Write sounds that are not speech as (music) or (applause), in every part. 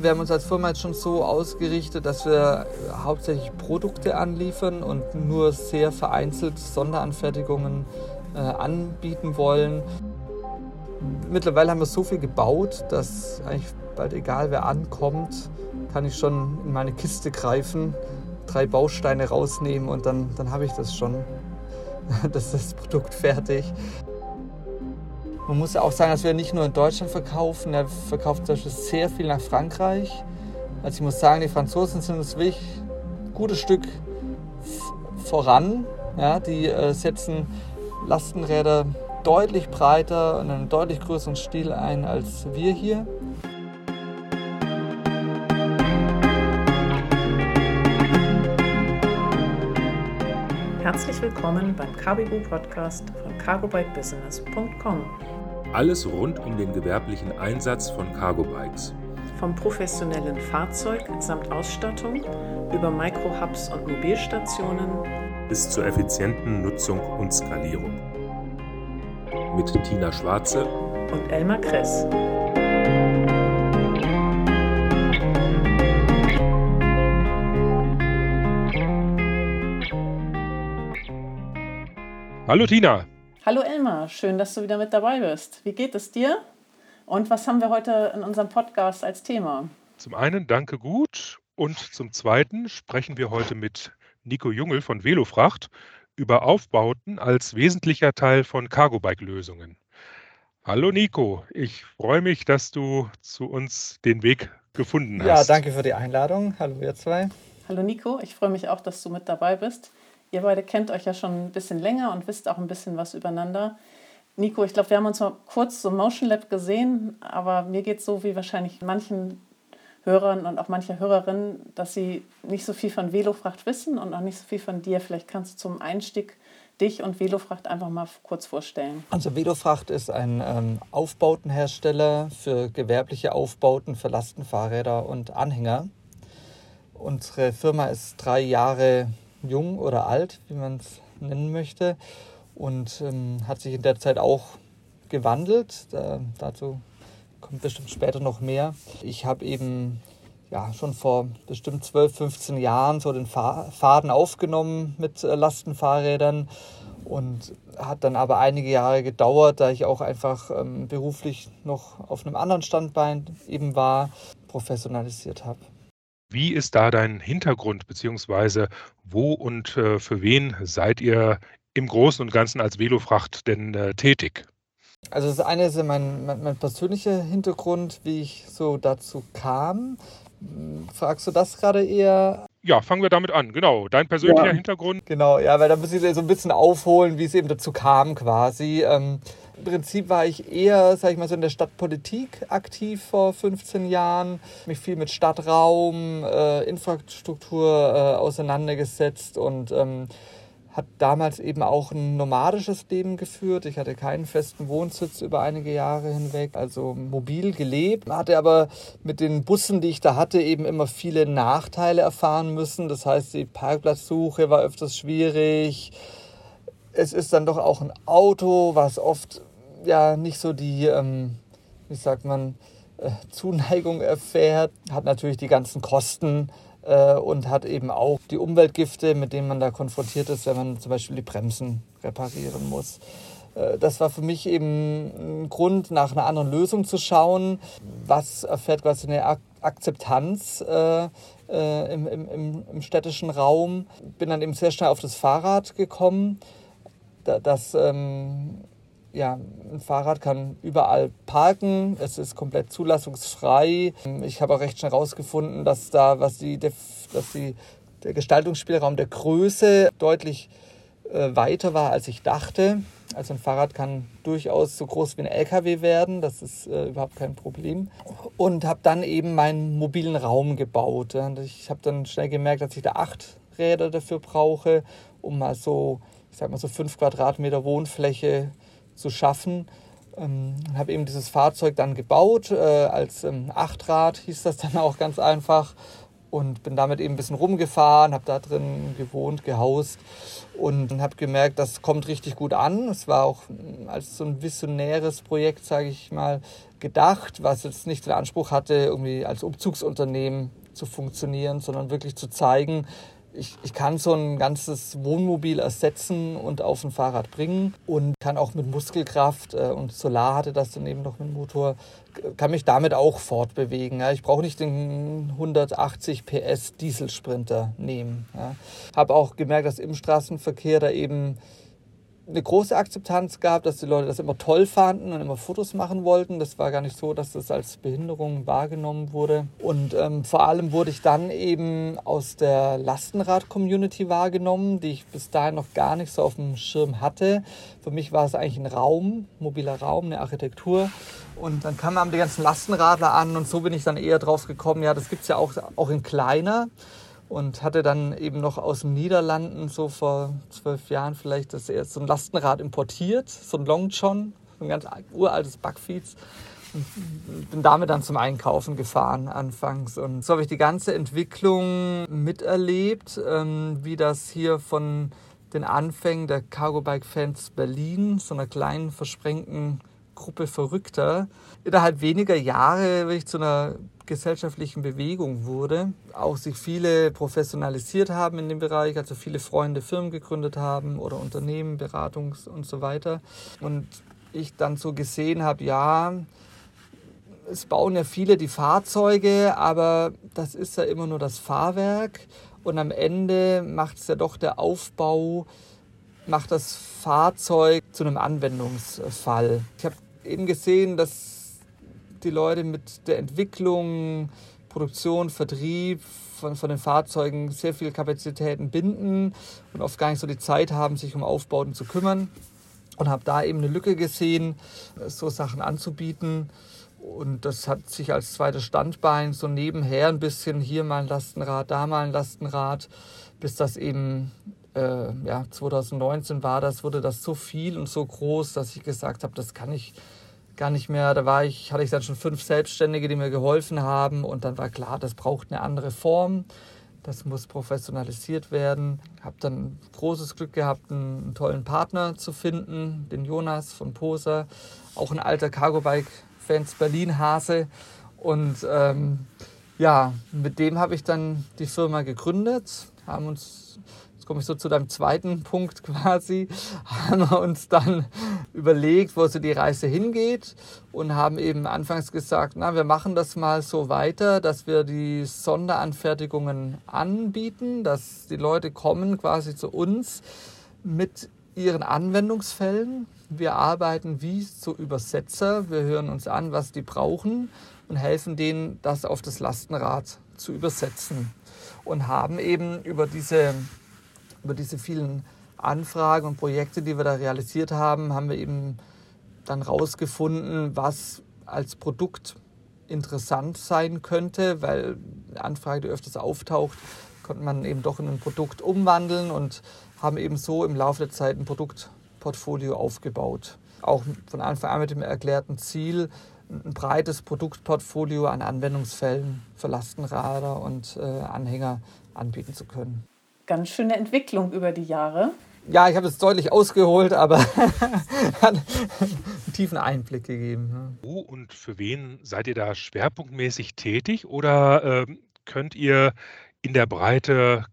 Wir haben uns als Firma jetzt schon so ausgerichtet, dass wir hauptsächlich Produkte anliefern und nur sehr vereinzelt Sonderanfertigungen äh, anbieten wollen. Mittlerweile haben wir so viel gebaut, dass eigentlich bald egal wer ankommt, kann ich schon in meine Kiste greifen, drei Bausteine rausnehmen und dann, dann habe ich das schon. (laughs) das ist das Produkt fertig. Man muss ja auch sagen, dass wir nicht nur in Deutschland verkaufen, er verkauft zum Beispiel sehr viel nach Frankreich. Also ich muss sagen, die Franzosen sind uns wirklich ein gutes Stück voran. Ja, die äh, setzen Lastenräder deutlich breiter und einen deutlich größeren Stil ein als wir hier. Herzlich willkommen beim Carbigo Podcast von cargobikebusiness.com. Alles rund um den gewerblichen Einsatz von Cargo Bikes. Vom professionellen Fahrzeug samt Ausstattung über Micro-Hubs und Mobilstationen bis zur effizienten Nutzung und Skalierung. Mit Tina Schwarze und Elmar Kress. Hallo Tina. Hallo Elmar, schön, dass du wieder mit dabei bist. Wie geht es dir? Und was haben wir heute in unserem Podcast als Thema? Zum einen danke gut und zum zweiten sprechen wir heute mit Nico Jungel von Velofracht über Aufbauten als wesentlicher Teil von Cargo-Bike-Lösungen. Hallo Nico, ich freue mich, dass du zu uns den Weg gefunden hast. Ja, danke für die Einladung. Hallo ihr zwei. Hallo Nico, ich freue mich auch, dass du mit dabei bist. Ihr beide kennt euch ja schon ein bisschen länger und wisst auch ein bisschen was übereinander. Nico, ich glaube, wir haben uns mal kurz so Motion Lab gesehen, aber mir geht es so wie wahrscheinlich manchen Hörern und auch mancher Hörerin, dass sie nicht so viel von Velofracht wissen und auch nicht so viel von dir. Vielleicht kannst du zum Einstieg dich und Velofracht einfach mal kurz vorstellen. Also Velofracht ist ein ähm, Aufbautenhersteller für gewerbliche Aufbauten für Lastenfahrräder und Anhänger. Unsere Firma ist drei Jahre jung oder alt, wie man es nennen möchte, und ähm, hat sich in der Zeit auch gewandelt. Da, dazu kommt bestimmt später noch mehr. Ich habe eben ja, schon vor bestimmt 12, 15 Jahren so den Faden aufgenommen mit äh, Lastenfahrrädern und hat dann aber einige Jahre gedauert, da ich auch einfach ähm, beruflich noch auf einem anderen Standbein eben war, professionalisiert habe. Wie ist da dein Hintergrund, beziehungsweise wo und äh, für wen seid ihr im Großen und Ganzen als Velofracht denn äh, tätig? Also das eine ist mein, mein, mein, persönlicher Hintergrund, wie ich so dazu kam. Fragst du das gerade eher? Ja, fangen wir damit an. Genau, dein persönlicher ja, Hintergrund. Genau, ja, weil da muss ich so ein bisschen aufholen, wie es eben dazu kam quasi. Ähm, Prinzip war ich eher, sag ich mal, so in der Stadtpolitik aktiv vor 15 Jahren. Mich viel mit Stadtraum, äh, Infrastruktur äh, auseinandergesetzt und ähm, hat damals eben auch ein nomadisches Leben geführt. Ich hatte keinen festen Wohnsitz über einige Jahre hinweg, also mobil gelebt, hatte aber mit den Bussen, die ich da hatte, eben immer viele Nachteile erfahren müssen. Das heißt, die Parkplatzsuche war öfters schwierig. Es ist dann doch auch ein Auto, was oft ja nicht so die, ähm, wie sagt man, äh, Zuneigung erfährt, hat natürlich die ganzen Kosten äh, und hat eben auch die Umweltgifte, mit denen man da konfrontiert ist, wenn man zum Beispiel die Bremsen reparieren muss. Äh, das war für mich eben ein Grund, nach einer anderen Lösung zu schauen. Was erfährt quasi eine Ak Akzeptanz äh, äh, im, im, im, städtischen Raum? Bin dann eben sehr schnell auf das Fahrrad gekommen. Da, das ähm, ja, ein Fahrrad kann überall parken, es ist komplett zulassungsfrei. Ich habe auch recht schnell herausgefunden, dass da, was die, dass die, der Gestaltungsspielraum der Größe deutlich äh, weiter war, als ich dachte. Also ein Fahrrad kann durchaus so groß wie ein LKW werden, das ist äh, überhaupt kein Problem. Und habe dann eben meinen mobilen Raum gebaut. Und ich habe dann schnell gemerkt, dass ich da acht Räder dafür brauche, um mal so, ich sag mal so fünf Quadratmeter Wohnfläche zu schaffen. Ähm, habe eben dieses Fahrzeug dann gebaut, äh, als ähm, Achtrad hieß das dann auch ganz einfach. und bin damit eben ein bisschen rumgefahren, habe da drin gewohnt, gehaust und habe gemerkt, das kommt richtig gut an. Es war auch als so ein visionäres Projekt, sage ich mal, gedacht, was jetzt nicht den Anspruch hatte, irgendwie als Umzugsunternehmen zu funktionieren, sondern wirklich zu zeigen, ich, ich kann so ein ganzes Wohnmobil ersetzen und auf ein Fahrrad bringen und kann auch mit Muskelkraft äh, und Solar hatte das dann eben noch mit Motor, kann mich damit auch fortbewegen. Ja. Ich brauche nicht den 180 PS Dieselsprinter nehmen. Ja. Habe auch gemerkt, dass im Straßenverkehr da eben eine große Akzeptanz gab, dass die Leute das immer toll fanden und immer Fotos machen wollten. Das war gar nicht so, dass das als Behinderung wahrgenommen wurde. Und ähm, vor allem wurde ich dann eben aus der Lastenrad-Community wahrgenommen, die ich bis dahin noch gar nicht so auf dem Schirm hatte. Für mich war es eigentlich ein Raum, mobiler Raum, eine Architektur. Und dann kamen die ganzen Lastenradler an und so bin ich dann eher drauf gekommen, ja, das gibt es ja auch, auch in kleiner und hatte dann eben noch aus den Niederlanden so vor zwölf Jahren vielleicht das erste so ein Lastenrad importiert, so ein Long John, ein ganz uraltes Backfiets. Und bin damit dann zum Einkaufen gefahren anfangs. Und so habe ich die ganze Entwicklung miterlebt, ähm, wie das hier von den Anfängen der Cargo Bike Fans Berlin, so einer kleinen versprengten Gruppe Verrückter, innerhalb weniger Jahre wirklich zu einer gesellschaftlichen Bewegung wurde. Auch sich viele professionalisiert haben in dem Bereich, also viele Freunde Firmen gegründet haben oder Unternehmen, Beratungs- und so weiter. Und ich dann so gesehen habe, ja, es bauen ja viele die Fahrzeuge, aber das ist ja immer nur das Fahrwerk. Und am Ende macht es ja doch der Aufbau, macht das Fahrzeug zu einem Anwendungsfall. Ich habe eben gesehen, dass die Leute mit der Entwicklung, Produktion, Vertrieb von, von den Fahrzeugen sehr viel Kapazitäten binden und oft gar nicht so die Zeit haben, sich um Aufbauten zu kümmern. Und habe da eben eine Lücke gesehen, so Sachen anzubieten. Und das hat sich als zweites Standbein so nebenher ein bisschen hier mal ein Lastenrad, da mal ein Lastenrad, bis das eben äh, ja, 2019 war, das wurde das so viel und so groß, dass ich gesagt habe, das kann ich gar nicht mehr. Da war ich, hatte ich dann schon fünf Selbstständige, die mir geholfen haben. Und dann war klar, das braucht eine andere Form. Das muss professionalisiert werden. Habe dann großes Glück gehabt, einen, einen, tollen Partner zu finden, den Jonas von Poser, auch ein alter Cargo Bike Fans Berlin Hase. Und ähm, ja, mit dem habe ich dann die Firma gegründet, haben uns komme ich so zu deinem zweiten Punkt quasi, haben wir uns dann überlegt, wo so die Reise hingeht und haben eben anfangs gesagt, na, wir machen das mal so weiter, dass wir die Sonderanfertigungen anbieten, dass die Leute kommen quasi zu uns mit ihren Anwendungsfällen. Wir arbeiten wie so Übersetzer, wir hören uns an, was die brauchen und helfen denen, das auf das Lastenrad zu übersetzen. Und haben eben über diese über diese vielen Anfragen und Projekte, die wir da realisiert haben, haben wir eben dann rausgefunden, was als Produkt interessant sein könnte, weil eine Anfrage, die öfters auftaucht, konnte man eben doch in ein Produkt umwandeln und haben eben so im Laufe der Zeit ein Produktportfolio aufgebaut. Auch von Anfang an mit dem erklärten Ziel, ein breites Produktportfolio an Anwendungsfällen für Lastenräder und äh, Anhänger anbieten zu können ganz schöne Entwicklung über die Jahre. Ja, ich habe es deutlich ausgeholt, aber (laughs) hat einen tiefen Einblick gegeben. Wo und für wen seid ihr da schwerpunktmäßig tätig oder äh, könnt ihr in der Breite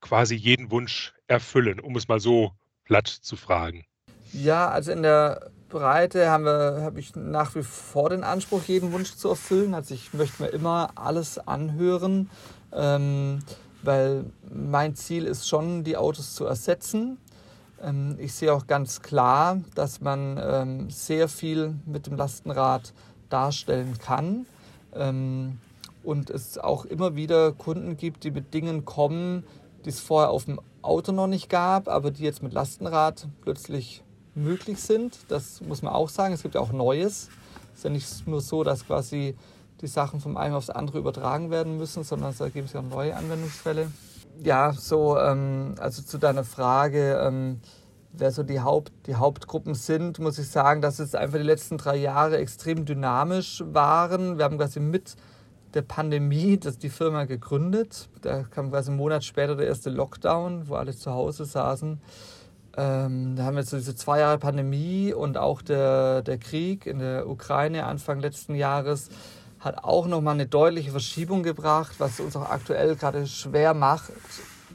quasi jeden Wunsch erfüllen, um es mal so platt zu fragen? Ja, also in der Breite habe hab ich nach wie vor den Anspruch, jeden Wunsch zu erfüllen. Also ich möchte mir immer alles anhören. Ähm, weil mein Ziel ist schon, die Autos zu ersetzen. Ähm, ich sehe auch ganz klar, dass man ähm, sehr viel mit dem Lastenrad darstellen kann ähm, und es auch immer wieder Kunden gibt, die mit Dingen kommen, die es vorher auf dem Auto noch nicht gab, aber die jetzt mit Lastenrad plötzlich möglich sind. Das muss man auch sagen. Es gibt ja auch Neues. Es ist ja nicht nur so, dass quasi die Sachen vom einen aufs andere übertragen werden müssen, sondern es ergeben sich auch neue Anwendungsfälle. Ja, so, ähm, also zu deiner Frage, ähm, wer so die, Haupt, die Hauptgruppen sind, muss ich sagen, dass es einfach die letzten drei Jahre extrem dynamisch waren. Wir haben quasi mit der Pandemie das die Firma gegründet. Da kam quasi einen Monat später der erste Lockdown, wo alle zu Hause saßen. Ähm, da haben wir jetzt so diese zwei Jahre Pandemie und auch der, der Krieg in der Ukraine Anfang letzten Jahres hat auch nochmal eine deutliche Verschiebung gebracht, was uns auch aktuell gerade schwer macht,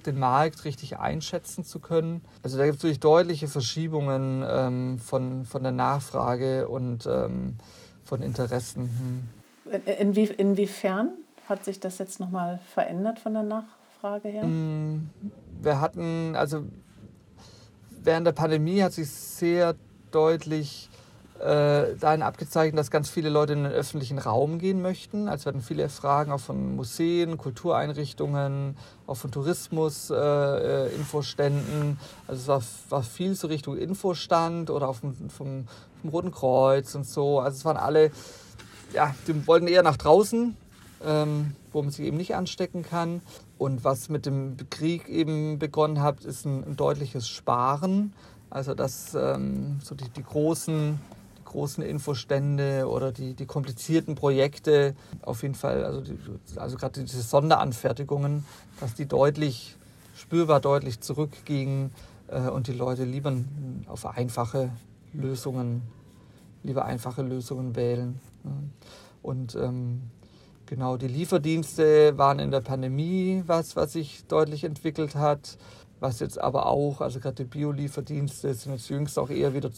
den Markt richtig einschätzen zu können. Also da gibt es wirklich deutliche Verschiebungen ähm, von, von der Nachfrage und ähm, von Interessen. Hm. Inwie, inwiefern hat sich das jetzt nochmal verändert von der Nachfrage her? Hm, wir hatten, also während der Pandemie hat sich sehr deutlich äh, dahin abgezeichnet, dass ganz viele Leute in den öffentlichen Raum gehen möchten. Also hatten viele Fragen auch von Museen, Kultureinrichtungen, auch von Tourismus, äh, äh. Also es war, war viel so Richtung Infostand oder auch vom, vom, vom Roten Kreuz und so. Also es waren alle, ja, die wollten eher nach draußen, ähm, wo man sich eben nicht anstecken kann. Und was mit dem Krieg eben begonnen hat, ist ein, ein deutliches Sparen. Also dass ähm, so die, die großen großen Infostände oder die, die komplizierten Projekte, auf jeden Fall, also, die, also gerade diese Sonderanfertigungen, dass die deutlich, spürbar deutlich zurückgingen äh, und die Leute lieber auf einfache Lösungen, lieber einfache Lösungen wählen. Ne? Und ähm, genau, die Lieferdienste waren in der Pandemie was, was sich deutlich entwickelt hat was jetzt aber auch, also gerade die Biolieferdienste sind jetzt jüngst auch eher wieder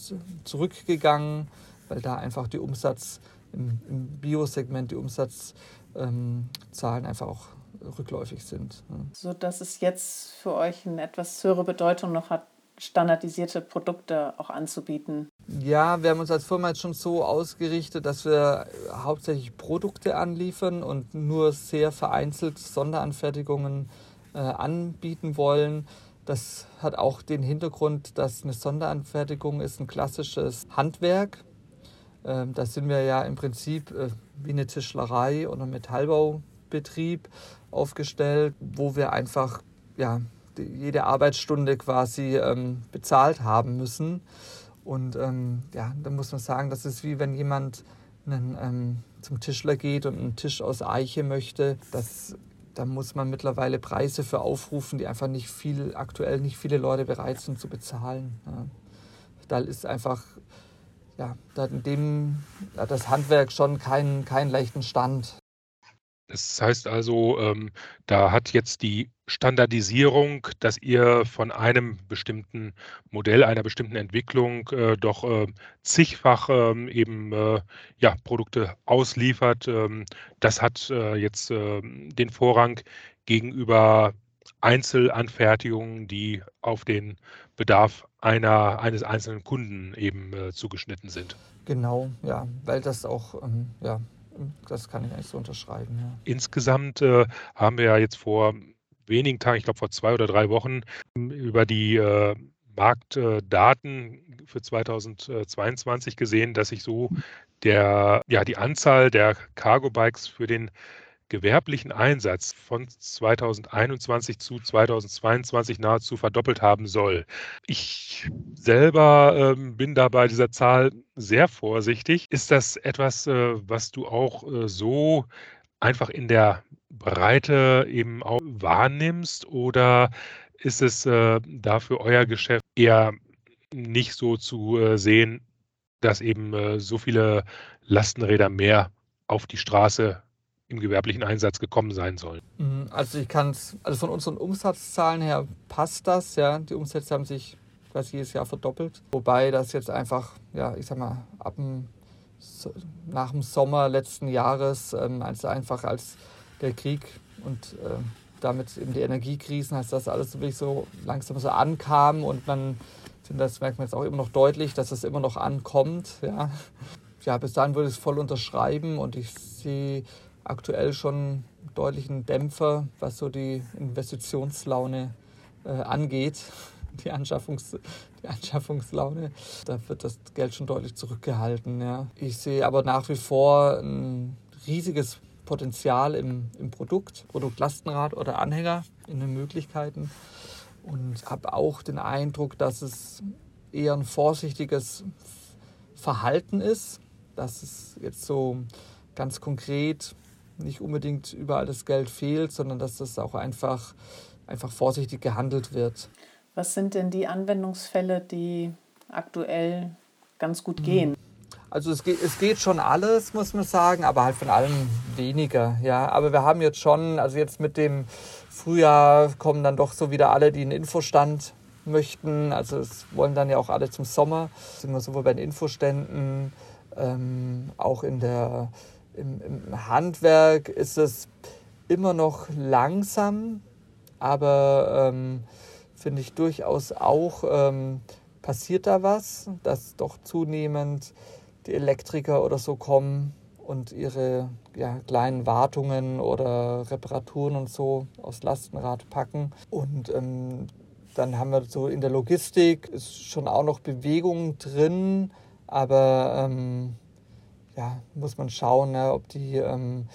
zurückgegangen, weil da einfach die Umsatz im, im Biosegment, die Umsatzzahlen ähm, einfach auch rückläufig sind. Ne? So dass es jetzt für euch eine etwas höhere Bedeutung noch hat, standardisierte Produkte auch anzubieten? Ja, wir haben uns als Firma jetzt schon so ausgerichtet, dass wir hauptsächlich Produkte anliefern und nur sehr vereinzelt Sonderanfertigungen äh, anbieten wollen. Das hat auch den Hintergrund, dass eine Sonderanfertigung ist ein klassisches Handwerk. Ähm, da sind wir ja im Prinzip äh, wie eine Tischlerei oder Metallbaubetrieb aufgestellt, wo wir einfach ja, jede Arbeitsstunde quasi ähm, bezahlt haben müssen. Und ähm, ja, da muss man sagen, das ist wie wenn jemand einen, ähm, zum Tischler geht und einen Tisch aus Eiche möchte. Das da muss man mittlerweile Preise für aufrufen, die einfach nicht viel, aktuell nicht viele Leute bereit sind zu bezahlen. Ja. Da ist einfach, ja, da hat in dem, hat das Handwerk schon keinen, keinen leichten Stand. Das heißt also, ähm, da hat jetzt die Standardisierung, dass ihr von einem bestimmten Modell, einer bestimmten Entwicklung äh, doch äh, zigfach ähm, eben äh, ja, Produkte ausliefert, ähm, das hat äh, jetzt ähm, den Vorrang gegenüber Einzelanfertigungen, die auf den Bedarf einer, eines einzelnen Kunden eben äh, zugeschnitten sind. Genau, ja, weil das auch ähm, ja, das kann ich eigentlich so unterschreiben. Ja. Insgesamt äh, haben wir ja jetzt vor wenigen Tagen, ich glaube vor zwei oder drei Wochen, über die äh, Marktdaten für 2022 gesehen, dass sich so der, ja, die Anzahl der Cargo-Bikes für den gewerblichen Einsatz von 2021 zu 2022 nahezu verdoppelt haben soll. Ich selber äh, bin da bei dieser Zahl sehr vorsichtig. Ist das etwas, äh, was du auch äh, so einfach in der Breite eben auch wahrnimmst oder ist es äh, da für euer Geschäft eher nicht so zu äh, sehen, dass eben äh, so viele Lastenräder mehr auf die Straße im gewerblichen Einsatz gekommen sein sollen. Mhm, also ich kann es, also von unseren Umsatzzahlen her passt das, ja. Die Umsätze haben sich quasi jedes Jahr verdoppelt. Wobei das jetzt einfach, ja, ich sag mal, ab dem, nach dem Sommer letzten Jahres, ähm, also einfach als der Krieg und äh, damit eben die Energiekrisen, als das alles wirklich so langsam so ankam und man, das merkt man jetzt auch immer noch deutlich, dass es immer noch ankommt, ja. Ja, bis dahin würde ich es voll unterschreiben und ich sehe aktuell schon deutlichen Dämpfer, was so die Investitionslaune äh, angeht, (laughs) die, Anschaffungs-, die Anschaffungslaune. Da wird das Geld schon deutlich zurückgehalten. Ja. Ich sehe aber nach wie vor ein riesiges Potenzial im, im Produkt, Produktlastenrad oder Anhänger in den Möglichkeiten und habe auch den Eindruck, dass es eher ein vorsichtiges Verhalten ist, dass es jetzt so ganz konkret nicht unbedingt überall das Geld fehlt, sondern dass das auch einfach, einfach vorsichtig gehandelt wird. Was sind denn die Anwendungsfälle, die aktuell ganz gut gehen? Also es geht, es geht schon alles, muss man sagen, aber halt von allem weniger. Ja, aber wir haben jetzt schon, also jetzt mit dem Frühjahr kommen dann doch so wieder alle, die einen Infostand möchten. Also es wollen dann ja auch alle zum Sommer. Sind wir sowohl bei den Infoständen, ähm, auch in der, im, im Handwerk ist es immer noch langsam, aber ähm, finde ich durchaus auch ähm, passiert da was, dass doch zunehmend die Elektriker oder so kommen und ihre ja, kleinen Wartungen oder Reparaturen und so aufs Lastenrad packen. Und ähm, dann haben wir so in der Logistik ist schon auch noch Bewegung drin, aber ähm, ja, muss man schauen, ne, ob die ähm,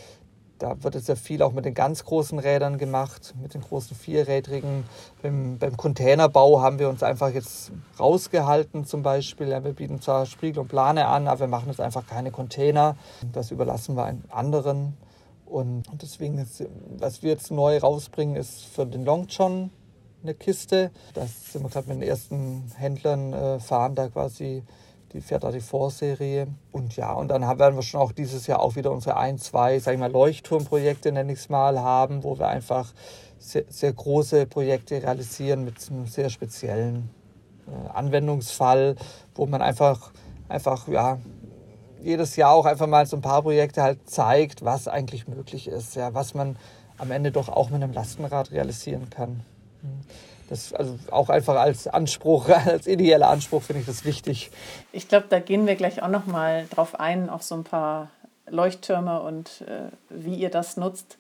da wird es ja viel auch mit den ganz großen Rädern gemacht, mit den großen vierrädrigen. Beim, beim Containerbau haben wir uns einfach jetzt rausgehalten zum Beispiel. Ja, wir bieten zwar Spiegel und Plane an, aber wir machen jetzt einfach keine Container. Das überlassen wir anderen. Und deswegen, ist, was wir jetzt neu rausbringen, ist für den Long John eine Kiste. Das sind wir gerade mit den ersten Händlern, äh, fahren da quasi die fährt da die Vorserie. Und ja, und dann werden wir schon auch dieses Jahr auch wieder unsere ein, zwei, sag ich mal, Leuchtturmprojekte, nenne ich es mal, haben, wo wir einfach sehr, sehr große Projekte realisieren mit einem sehr speziellen äh, Anwendungsfall, wo man einfach, einfach, ja, jedes Jahr auch einfach mal so ein paar Projekte halt zeigt, was eigentlich möglich ist, ja, was man am Ende doch auch mit einem Lastenrad realisieren kann. Das also auch einfach als Anspruch, (laughs) als ideeller Anspruch finde ich das wichtig. Ich glaube, da gehen wir gleich auch noch mal drauf ein, auf so ein paar Leuchttürme und äh, wie ihr das nutzt.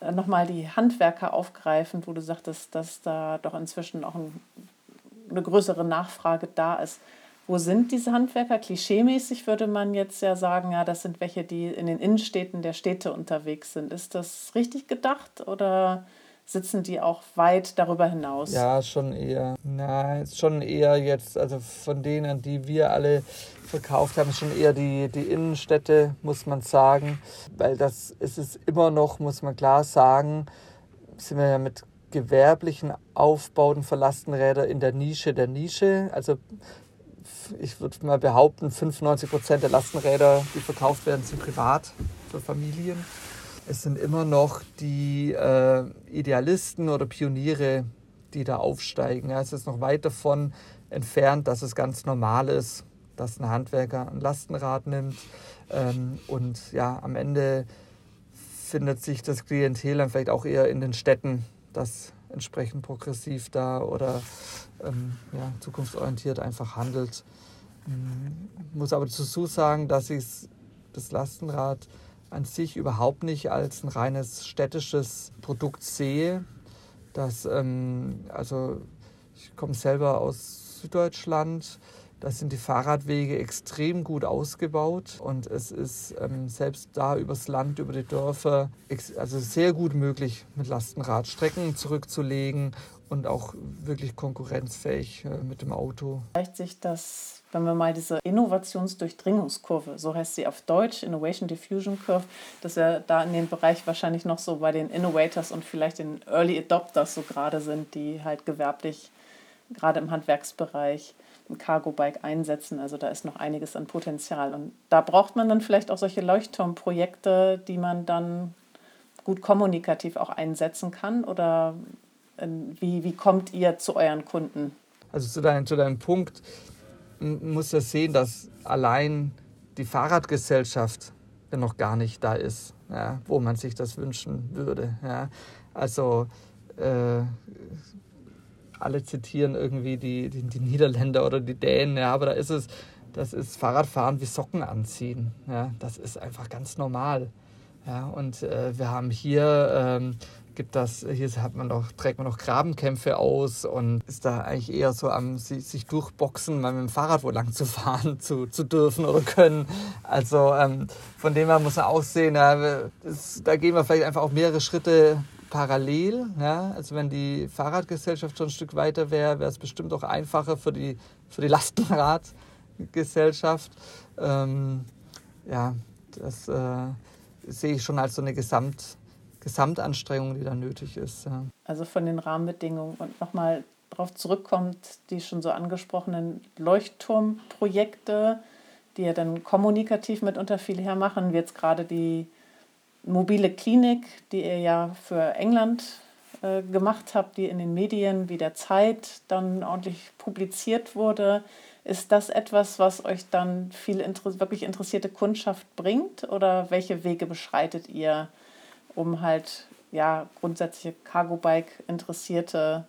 Äh, Nochmal die Handwerker aufgreifend, wo du sagtest, dass da doch inzwischen auch ein, eine größere Nachfrage da ist. Wo sind diese Handwerker? Klischeemäßig würde man jetzt ja sagen, ja, das sind welche, die in den Innenstädten der Städte unterwegs sind. Ist das richtig gedacht oder sitzen die auch weit darüber hinaus? Ja, schon eher. Nein, schon eher jetzt, also von denen, die wir alle verkauft haben, schon eher die, die Innenstädte, muss man sagen. Weil das ist es immer noch, muss man klar sagen, sind wir ja mit gewerblichen Aufbauten für Lastenräder in der Nische der Nische. Also ich würde mal behaupten, 95 Prozent der Lastenräder, die verkauft werden, sind privat für Familien es sind immer noch die äh, Idealisten oder Pioniere, die da aufsteigen. Ja, es ist noch weit davon entfernt, dass es ganz normal ist, dass ein Handwerker ein Lastenrad nimmt. Ähm, und ja, am Ende findet sich das Klientel dann vielleicht auch eher in den Städten, das entsprechend progressiv da oder ähm, ja, zukunftsorientiert einfach handelt. Ich ähm, muss aber dazu sagen, dass ich das Lastenrad an sich überhaupt nicht als ein reines städtisches Produkt sehe. Das, ähm, also ich komme selber aus Süddeutschland. Da sind die Fahrradwege extrem gut ausgebaut und es ist ähm, selbst da übers Land, über die Dörfer, also sehr gut möglich, mit Lastenrad Strecken zurückzulegen und auch wirklich konkurrenzfähig äh, mit dem Auto. Zeigt sich das wenn wir mal diese Innovationsdurchdringungskurve, so heißt sie auf Deutsch, Innovation Diffusion Curve, dass wir da in dem Bereich wahrscheinlich noch so bei den Innovators und vielleicht den Early Adopters so gerade sind, die halt gewerblich, gerade im Handwerksbereich, ein Cargo-Bike einsetzen. Also da ist noch einiges an Potenzial. Und da braucht man dann vielleicht auch solche Leuchtturmprojekte, die man dann gut kommunikativ auch einsetzen kann. Oder wie, wie kommt ihr zu euren Kunden? Also zu, dein, zu deinem Punkt, muss ja sehen, dass allein die Fahrradgesellschaft noch gar nicht da ist, ja, wo man sich das wünschen würde. Ja. Also äh, alle zitieren irgendwie die, die, die, Niederländer oder die Dänen, ja, aber da ist es, das ist Fahrradfahren wie Socken anziehen. Ja. Das ist einfach ganz normal. Ja, und äh, wir haben hier ähm, gibt das, hier hat man noch, trägt man noch Grabenkämpfe aus und ist da eigentlich eher so am sich durchboxen, mal mit dem Fahrrad wo lang zu fahren (laughs) zu, zu dürfen oder können. Also ähm, von dem her muss man auch sehen, ja, das, da gehen wir vielleicht einfach auch mehrere Schritte parallel. Ja? Also wenn die Fahrradgesellschaft schon ein Stück weiter wäre, wäre es bestimmt auch einfacher für die, für die (laughs) Lastenradgesellschaft. Ähm, ja, das äh, sehe ich schon als so eine Gesamt, Gesamtanstrengung, die da nötig ist. Ja. Also von den Rahmenbedingungen und nochmal darauf zurückkommt, die schon so angesprochenen Leuchtturmprojekte, die ja dann kommunikativ mitunter viel hermachen, wie jetzt gerade die mobile Klinik, die ihr ja für England äh, gemacht habt, die in den Medien wie der Zeit dann ordentlich publiziert wurde. Ist das etwas, was euch dann viel inter wirklich interessierte Kundschaft bringt oder welche Wege beschreitet ihr, um halt ja grundsätzliche Cargo-Bike-Interessierte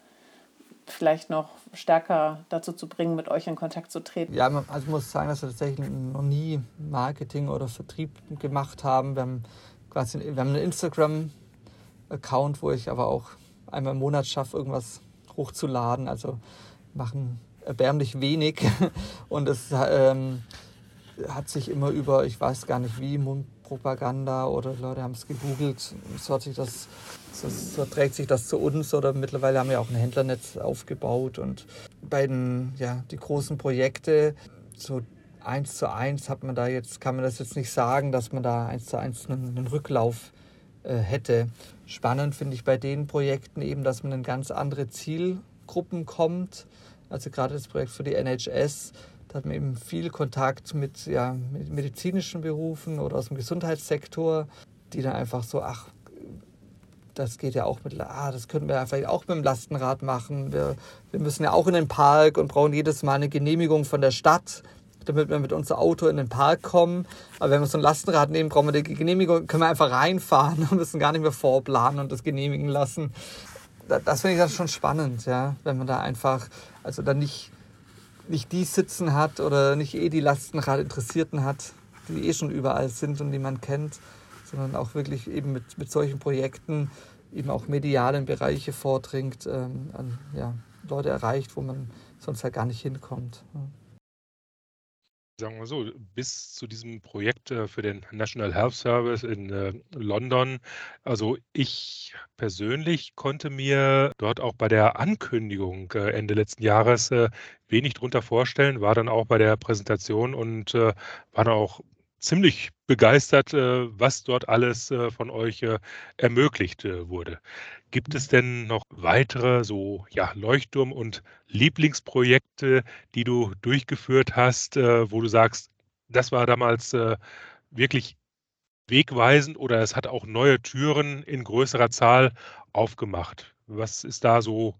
vielleicht noch stärker dazu zu bringen, mit euch in Kontakt zu treten? Ja, also ich muss sagen, dass wir tatsächlich noch nie Marketing oder Vertrieb gemacht haben. Wir haben quasi wir haben einen Instagram-Account, wo ich aber auch einmal im Monat schaffe, irgendwas hochzuladen. Also machen erbärmlich wenig. (laughs) Und es ähm, hat sich immer über, ich weiß gar nicht wie, Mundpropaganda oder Leute haben es gegoogelt. So, hat sich das, so, so, trägt sich das zu uns oder mittlerweile haben wir auch ein Händlernetz aufgebaut. Und bei den, ja, die großen Projekte, so eins zu eins hat man da jetzt, kann man das jetzt nicht sagen, dass man da eins zu eins einen, einen Rücklauf äh, hätte. Spannend finde ich bei den Projekten eben, dass man in ganz andere Zielgruppen kommt. Also gerade das Projekt für die NHS, da hat man eben viel Kontakt mit, ja, mit medizinischen Berufen oder aus dem Gesundheitssektor, die dann einfach so, ach, das geht ja auch mit, ah, das könnten wir ja vielleicht auch mit dem Lastenrad machen. Wir, wir müssen ja auch in den Park und brauchen jedes Mal eine Genehmigung von der Stadt damit wir mit unserem Auto in den Park kommen. Aber wenn wir so ein Lastenrad nehmen, brauchen wir die Genehmigung, können wir einfach reinfahren (laughs) und müssen gar nicht mehr vorplanen und das genehmigen lassen. Das finde ich dann schon spannend, ja, wenn man da einfach, also dann nicht, nicht die sitzen hat oder nicht eh die Lastenradinteressierten hat, die eh schon überall sind und die man kennt, sondern auch wirklich eben mit, mit solchen Projekten eben auch medialen Bereiche vordringt, ähm, an ja, Leute erreicht, wo man sonst halt gar nicht hinkommt. Ja sagen wir so, bis zu diesem Projekt äh, für den National Health Service in äh, London. Also ich persönlich konnte mir dort auch bei der Ankündigung äh, Ende letzten Jahres wenig drunter vorstellen, war dann auch bei der Präsentation und war dann auch ziemlich begeistert, was dort alles von euch ermöglicht wurde. Gibt es denn noch weitere so ja, Leuchtturm- und Lieblingsprojekte, die du durchgeführt hast, äh, wo du sagst, das war damals äh, wirklich wegweisend oder es hat auch neue Türen in größerer Zahl aufgemacht? Was ist da so,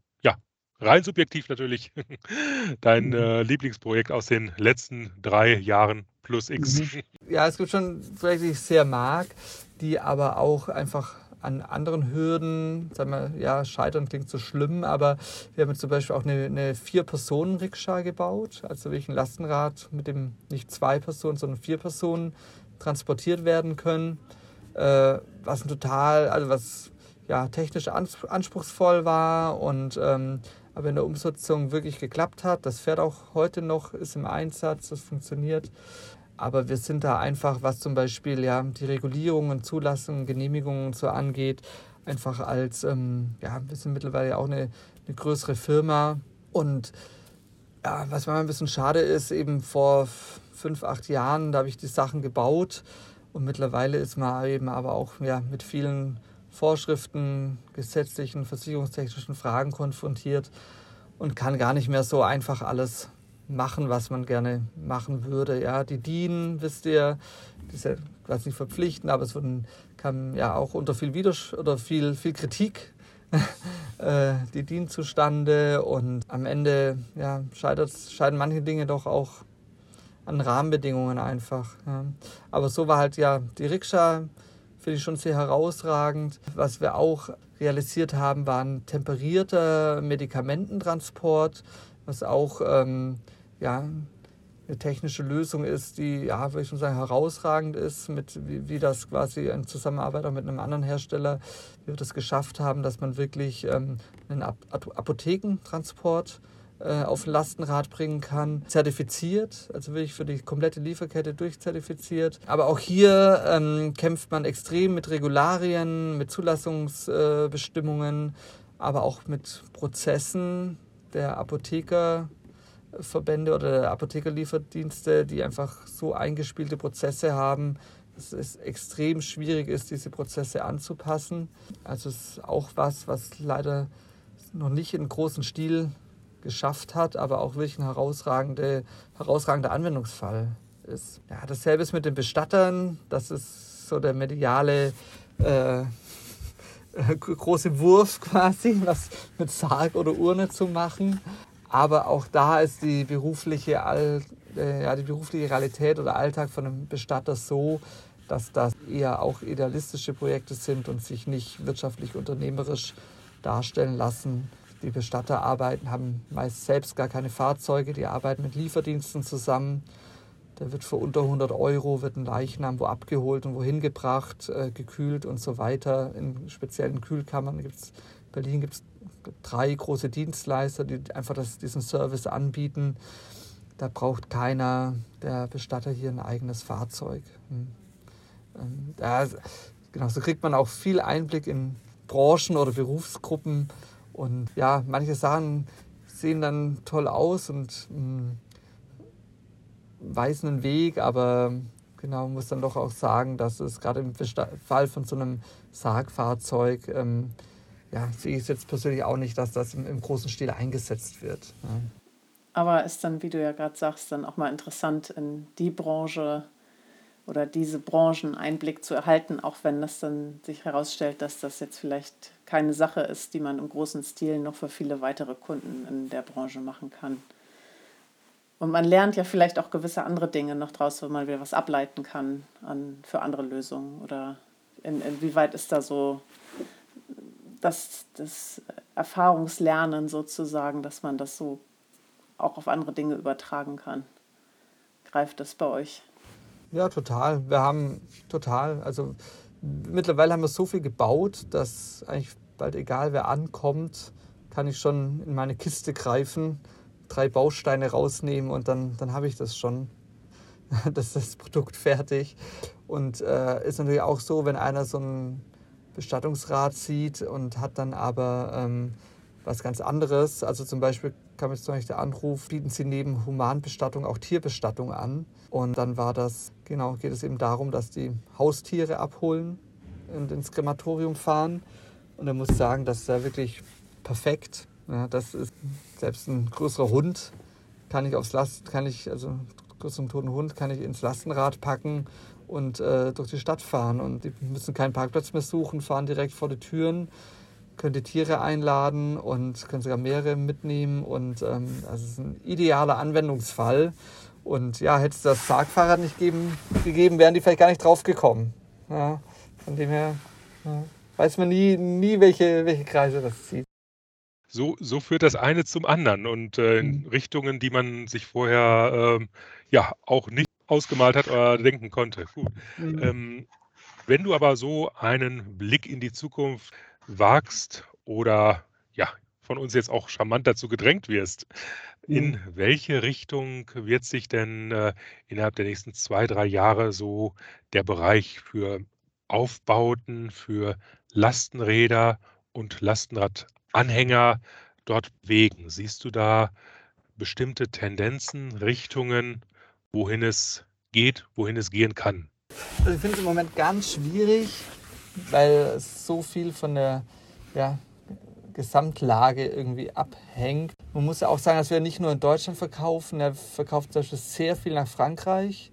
rein subjektiv natürlich, (laughs) dein mhm. äh, Lieblingsprojekt aus den letzten drei Jahren plus X? Mhm. Ja, es gibt schon Projekte, die ich sehr mag, die aber auch einfach an anderen Hürden, sagen wir, ja, scheitern klingt so schlimm, aber wir haben zum Beispiel auch eine, eine Vier-Personen-Rikscha gebaut, also wirklich ein Lastenrad, mit dem nicht zwei Personen, sondern vier Personen transportiert werden können, äh, was ein total, also was ja, technisch anspruchsvoll war und ähm, aber in der Umsetzung wirklich geklappt hat. Das fährt auch heute noch, ist im Einsatz, das funktioniert. Aber wir sind da einfach, was zum Beispiel ja, die Regulierungen, Zulassungen, Genehmigungen so angeht, einfach als, ähm, ja, wir sind mittlerweile auch eine, eine größere Firma. Und ja, was manchmal ein bisschen schade ist, eben vor fünf, acht Jahren, da habe ich die Sachen gebaut. Und mittlerweile ist man eben aber auch ja, mit vielen Vorschriften, gesetzlichen, versicherungstechnischen Fragen konfrontiert und kann gar nicht mehr so einfach alles machen, was man gerne machen würde. Ja, die DIN, wisst ihr, ja quasi nicht verpflichtend, aber es wurden, kam ja auch unter viel Widers oder viel, viel Kritik (laughs) äh, die DIN zustande und am Ende ja, scheitert, scheiden manche Dinge doch auch an Rahmenbedingungen einfach. Ja. Aber so war halt ja die Rikscha, finde ich schon sehr herausragend. Was wir auch realisiert haben, war ein temperierter Medikamententransport, was auch ähm, ja, eine technische Lösung ist, die, ja, würde ich schon sagen, herausragend ist, mit, wie, wie das quasi in Zusammenarbeit auch mit einem anderen Hersteller, wie wir das geschafft haben, dass man wirklich ähm, einen Apothekentransport äh, auf ein Lastenrad bringen kann, zertifiziert, also wirklich für die komplette Lieferkette durchzertifiziert. Aber auch hier ähm, kämpft man extrem mit Regularien, mit Zulassungsbestimmungen, aber auch mit Prozessen der Apotheker Verbände oder Apothekerlieferdienste, die einfach so eingespielte Prozesse haben, dass es extrem schwierig ist, diese Prozesse anzupassen. Also es ist auch was, was leider noch nicht in großen Stil geschafft hat, aber auch wirklich ein herausragende, herausragender Anwendungsfall ist. Ja, dasselbe ist mit den Bestattern. Das ist so der mediale äh, große Wurf (laughs) quasi, was mit Sarg oder Urne zu machen. Aber auch da ist die berufliche, All, äh, ja, die berufliche Realität oder Alltag von einem Bestatter so, dass das eher auch idealistische Projekte sind und sich nicht wirtschaftlich unternehmerisch darstellen lassen. Die Bestatter arbeiten, haben meist selbst gar keine Fahrzeuge, die arbeiten mit Lieferdiensten zusammen. Da wird für unter 100 Euro wird ein Leichnam wo abgeholt und wohin gebracht, äh, gekühlt und so weiter. In speziellen Kühlkammern gibt es, Berlin gibt es drei große Dienstleister, die einfach das, diesen Service anbieten. Da braucht keiner der Bestatter hier ein eigenes Fahrzeug. Hm. Ähm, da, genau, so kriegt man auch viel Einblick in Branchen oder Berufsgruppen. Und ja, manche Sachen sehen dann toll aus und mh, hm, weisen einen Weg, aber genau, muss dann doch auch sagen, dass es gerade im Fall von so einem Sargfahrzeug, ähm, ja, sehe ich es jetzt persönlich auch nicht, dass das im, im großen Stil eingesetzt wird. Ja. Aber ist dann, wie du ja gerade sagst, dann auch mal interessant, in die Branche oder diese Branchen Einblick zu erhalten, auch wenn das dann sich herausstellt, dass das jetzt vielleicht keine Sache ist, die man im großen Stil noch für viele weitere Kunden in der Branche machen kann. Und man lernt ja vielleicht auch gewisse andere Dinge noch draus, wenn man wieder was ableiten kann an, für andere Lösungen. Oder in, inwieweit ist da so das, das Erfahrungslernen sozusagen, dass man das so auch auf andere Dinge übertragen kann? Greift das bei euch? Ja, total. Wir haben total, also mittlerweile haben wir so viel gebaut, dass eigentlich bald egal wer ankommt, kann ich schon in meine Kiste greifen drei Bausteine rausnehmen und dann, dann habe ich das schon. (laughs) das ist das Produkt fertig. Und äh, ist natürlich auch so, wenn einer so ein Bestattungsrat sieht und hat dann aber ähm, was ganz anderes. Also zum Beispiel kam jetzt zum Beispiel der Anruf, bieten Sie neben Humanbestattung auch Tierbestattung an. Und dann war das, genau, geht es eben darum, dass die Haustiere abholen und ins Krematorium fahren. Und er muss sagen, das ist ja wirklich perfekt. Ja, das ist selbst ein größerer Hund kann ich aufs Last, kann ich, also größeren toten Hund kann ich ins Lastenrad packen und äh, durch die Stadt fahren. Und die müssen keinen Parkplatz mehr suchen, fahren direkt vor die Türen, können die Tiere einladen und können sogar mehrere mitnehmen. Und ähm, also es ist ein idealer Anwendungsfall. Und ja, hätte es das Sargfahrrad nicht geben, gegeben, wären die vielleicht gar nicht drauf gekommen. Ja, von dem her ja, weiß man nie, nie welche, welche Kreise das zieht so, so führt das eine zum anderen und äh, in mhm. Richtungen, die man sich vorher ähm, ja auch nicht ausgemalt hat oder denken konnte. Mhm. Ähm, wenn du aber so einen Blick in die Zukunft wagst oder ja, von uns jetzt auch charmant dazu gedrängt wirst, mhm. in welche Richtung wird sich denn äh, innerhalb der nächsten zwei, drei Jahre so der Bereich für Aufbauten, für Lastenräder und Lastenrad Anhänger dort bewegen? Siehst du da bestimmte Tendenzen, Richtungen, wohin es geht, wohin es gehen kann? Also ich finde es im Moment ganz schwierig, weil so viel von der ja, Gesamtlage irgendwie abhängt. Man muss ja auch sagen, dass wir nicht nur in Deutschland verkaufen. Er verkauft zum Beispiel sehr viel nach Frankreich.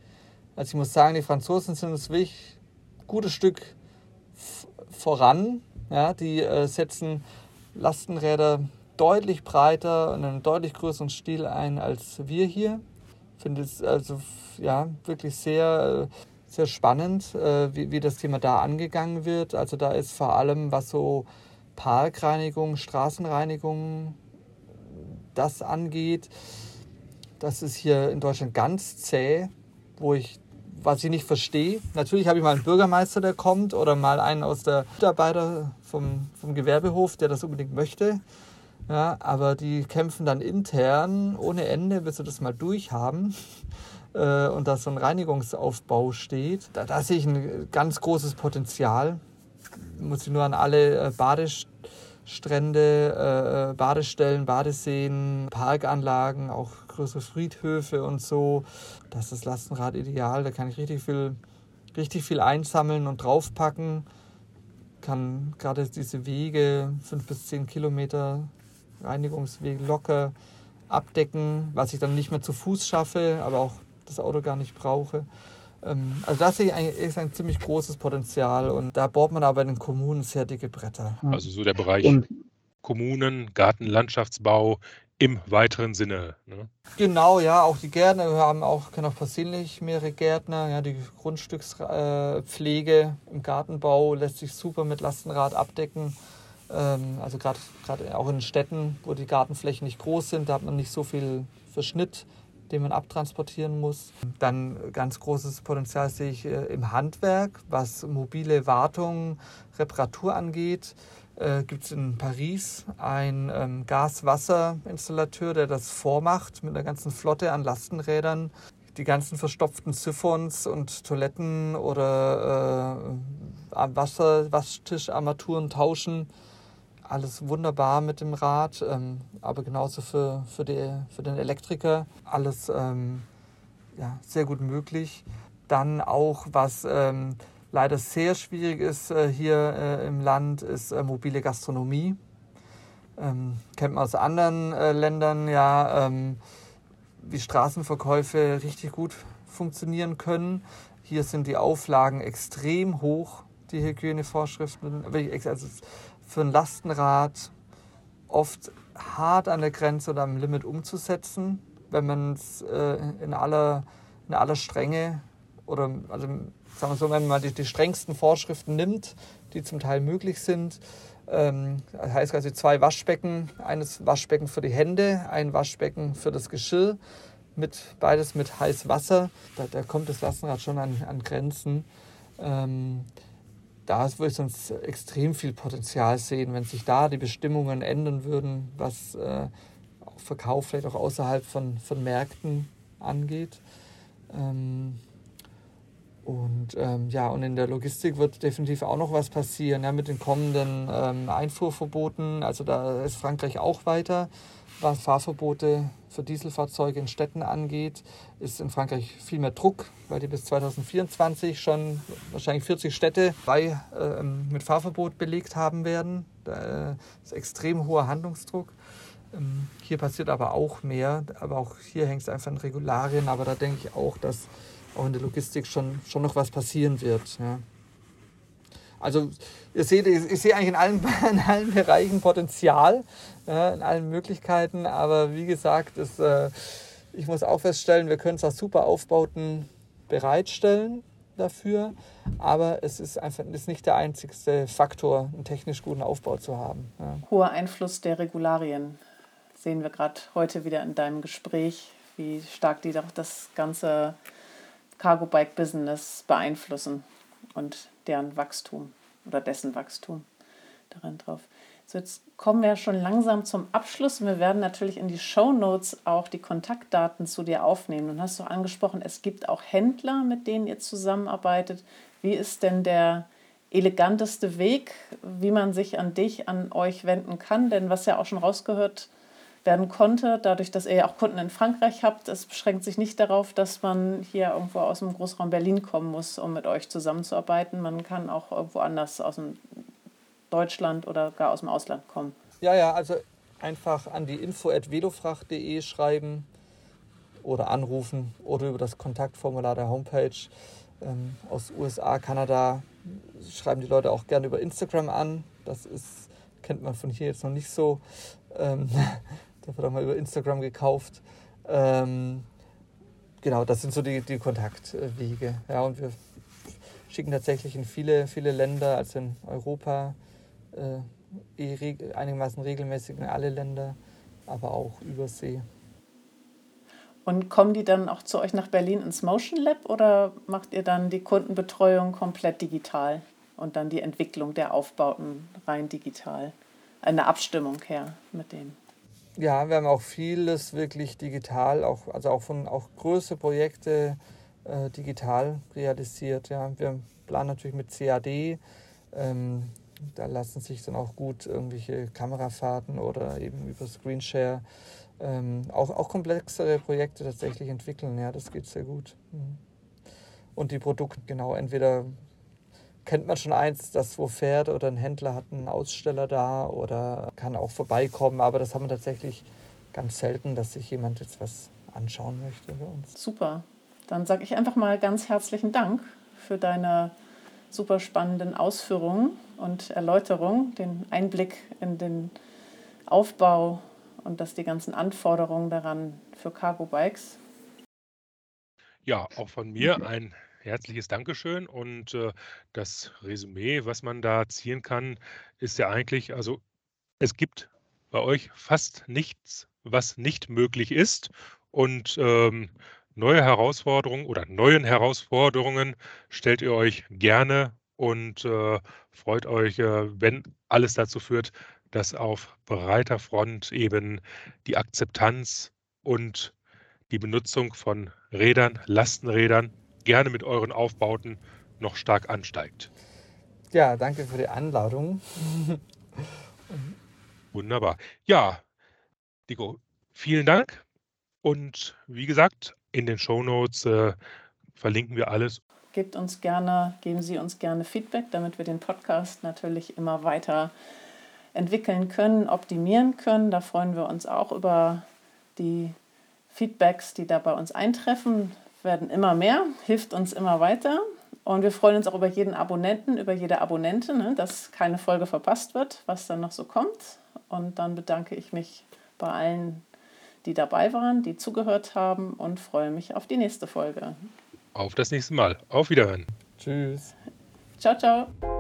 Also ich muss sagen, die Franzosen sind uns wirklich ein gutes Stück voran. Ja, die äh, setzen Lastenräder deutlich breiter und einen deutlich größeren Stil ein als wir hier. Ich finde es also ja wirklich sehr, sehr spannend, äh, wie, wie das Thema da angegangen wird. Also da ist vor allem, was so Parkreinigung, Straßenreinigung, das angeht, das ist hier in Deutschland ganz zäh, wo ich was ich nicht verstehe. Natürlich habe ich mal einen Bürgermeister, der kommt oder mal einen aus der Mitarbeiter vom, vom Gewerbehof, der das unbedingt möchte. Ja, aber die kämpfen dann intern ohne Ende, bis sie das mal durchhaben äh, und da so ein Reinigungsaufbau steht. Da, da sehe ich ein ganz großes Potenzial. Muss ich nur an alle äh, Badestrände, äh, Badestellen, Badeseen, Parkanlagen, auch größere Friedhöfe und so. Das ist das Lastenrad ideal. Da kann ich richtig viel richtig viel einsammeln und draufpacken. Kann gerade diese Wege, fünf bis zehn Kilometer Reinigungswege locker abdecken, was ich dann nicht mehr zu Fuß schaffe, aber auch das Auto gar nicht brauche. Ähm, also das sehe ich eigentlich ist ein ziemlich großes Potenzial und da baut man aber in den Kommunen sehr dicke Bretter. Also so der Bereich und Kommunen, Gartenlandschaftsbau im weiteren Sinne. Ne? Genau, ja, auch die Gärtner, wir haben auch, kennen auch persönlich mehrere Gärtner, ja, die Grundstückspflege im Gartenbau lässt sich super mit Lastenrad abdecken. Ähm, also gerade auch in Städten, wo die Gartenflächen nicht groß sind, da hat man nicht so viel Verschnitt, den man abtransportieren muss. Dann ganz großes Potenzial sehe ich äh, im Handwerk, was mobile Wartung, Reparatur angeht. Äh, Gibt es in Paris einen ähm, Gas-Wasser-Installateur, der das vormacht mit einer ganzen Flotte an Lastenrädern. Die ganzen verstopften Siphons und Toiletten oder äh, Wasser, Waschtischarmaturen tauschen alles wunderbar mit dem Rad, ähm, aber genauso für, für, die, für den Elektriker alles ähm, ja, sehr gut möglich. Dann auch, was ähm, leider sehr schwierig ist äh, hier äh, im Land, ist äh, mobile Gastronomie. Ähm, kennt man aus anderen äh, Ländern ja, ähm, wie Straßenverkäufe richtig gut funktionieren können. Hier sind die Auflagen extrem hoch, die Hygienevorschriften. Also für ein Lastenrad oft hart an der Grenze oder am Limit umzusetzen, wenn man es äh, in, aller, in aller Strenge oder also sagen wir so, wenn man die, die strengsten Vorschriften nimmt, die zum Teil möglich sind. Ähm, das heißt also zwei Waschbecken, eines Waschbecken für die Hände, ein Waschbecken für das Geschirr, mit, beides mit heißem Wasser. Da, da kommt das Lastenrad schon an, an Grenzen. Ähm, da würde ich sonst extrem viel Potenzial sehen, wenn sich da die Bestimmungen ändern würden, was äh, Verkauf vielleicht auch außerhalb von, von Märkten angeht. Ähm, und ähm, ja, und in der Logistik wird definitiv auch noch was passieren, ja, mit den kommenden ähm, Einfuhrverboten. Also da ist Frankreich auch weiter, was Fahrverbote für Dieselfahrzeuge in Städten angeht, ist in Frankreich viel mehr Druck, weil die bis 2024 schon wahrscheinlich 40 Städte bei, äh, mit Fahrverbot belegt haben werden. Da ist extrem hoher Handlungsdruck. Ähm, hier passiert aber auch mehr, aber auch hier hängt es einfach an Regularien. Aber da denke ich auch, dass auch in der Logistik schon, schon noch was passieren wird. Ja. Also ihr seht, ich sehe eigentlich in allen, (laughs) in allen Bereichen Potenzial, ja, in allen Möglichkeiten, aber wie gesagt, ist, äh, ich muss auch feststellen, wir können zwar super Aufbauten bereitstellen dafür, aber es ist einfach ist nicht der einzigste Faktor, einen technisch guten Aufbau zu haben. Ja. Hoher Einfluss der Regularien sehen wir gerade heute wieder in deinem Gespräch, wie stark die doch das ganze Cargo-Bike-Business beeinflussen und deren Wachstum oder dessen Wachstum daran drauf. So, jetzt kommen wir schon langsam zum Abschluss wir werden natürlich in die Show Notes auch die Kontaktdaten zu dir aufnehmen. Und hast du angesprochen, es gibt auch Händler, mit denen ihr zusammenarbeitet. Wie ist denn der eleganteste Weg, wie man sich an dich, an euch wenden kann? Denn was ja auch schon rausgehört werden konnte, dadurch, dass ihr ja auch Kunden in Frankreich habt. Es beschränkt sich nicht darauf, dass man hier irgendwo aus dem Großraum Berlin kommen muss, um mit euch zusammenzuarbeiten. Man kann auch irgendwo anders aus dem Deutschland oder gar aus dem Ausland kommen. Ja, ja, also einfach an die info.velofracht.de schreiben oder anrufen oder über das Kontaktformular der Homepage. Ähm, aus USA, Kanada schreiben die Leute auch gerne über Instagram an. Das ist, kennt man von hier jetzt noch nicht so. Ähm, Der wird auch mal über Instagram gekauft. Ähm, genau, das sind so die, die Kontaktwege. Ja, und wir schicken tatsächlich in viele, viele Länder, also in Europa, äh, eh einigermaßen regelmäßig in alle Länder, aber auch übersee. Und kommen die dann auch zu euch nach Berlin ins Motion Lab oder macht ihr dann die Kundenbetreuung komplett digital und dann die Entwicklung der Aufbauten rein digital? Eine Abstimmung her mit denen? Ja, wir haben auch vieles wirklich digital, auch, also auch von auch größere Projekte äh, digital realisiert. Ja. Wir planen natürlich mit CAD. Ähm, da lassen sich dann auch gut irgendwelche Kamerafahrten oder eben über Screenshare ähm, auch, auch komplexere Projekte tatsächlich entwickeln. Ja, das geht sehr gut. Mhm. und die Produkte, genau, entweder kennt man schon eins, das wo fährt oder ein Händler hat einen Aussteller da oder kann auch vorbeikommen, aber das haben wir tatsächlich ganz selten, dass sich jemand jetzt was anschauen möchte bei uns. Super. Dann sage ich einfach mal ganz herzlichen Dank für deine super spannenden Ausführungen und Erläuterungen, den Einblick in den Aufbau und dass die ganzen Anforderungen daran für Cargo Bikes. Ja, auch von mir ein herzliches Dankeschön und äh, das Resümee, was man da ziehen kann, ist ja eigentlich, also es gibt bei euch fast nichts, was nicht möglich ist und ähm, neue Herausforderungen oder neuen Herausforderungen stellt ihr euch gerne und äh, freut euch, äh, wenn alles dazu führt, dass auf breiter Front eben die Akzeptanz und die Benutzung von Rädern, Lastenrädern, gerne mit euren Aufbauten noch stark ansteigt. Ja, danke für die Einladung. (laughs) Wunderbar. Ja, Nico, vielen Dank. Und wie gesagt, in den Shownotes äh, verlinken wir alles. Gebt uns gerne, geben Sie uns gerne Feedback, damit wir den Podcast natürlich immer weiter entwickeln können, optimieren können. Da freuen wir uns auch über die Feedbacks, die da bei uns eintreffen. Werden immer mehr, hilft uns immer weiter. Und wir freuen uns auch über jeden Abonnenten, über jede Abonnentin, ne, dass keine Folge verpasst wird, was dann noch so kommt. Und dann bedanke ich mich bei allen die dabei waren, die zugehört haben und freue mich auf die nächste Folge. Auf das nächste Mal. Auf Wiederhören. Tschüss. Ciao, ciao.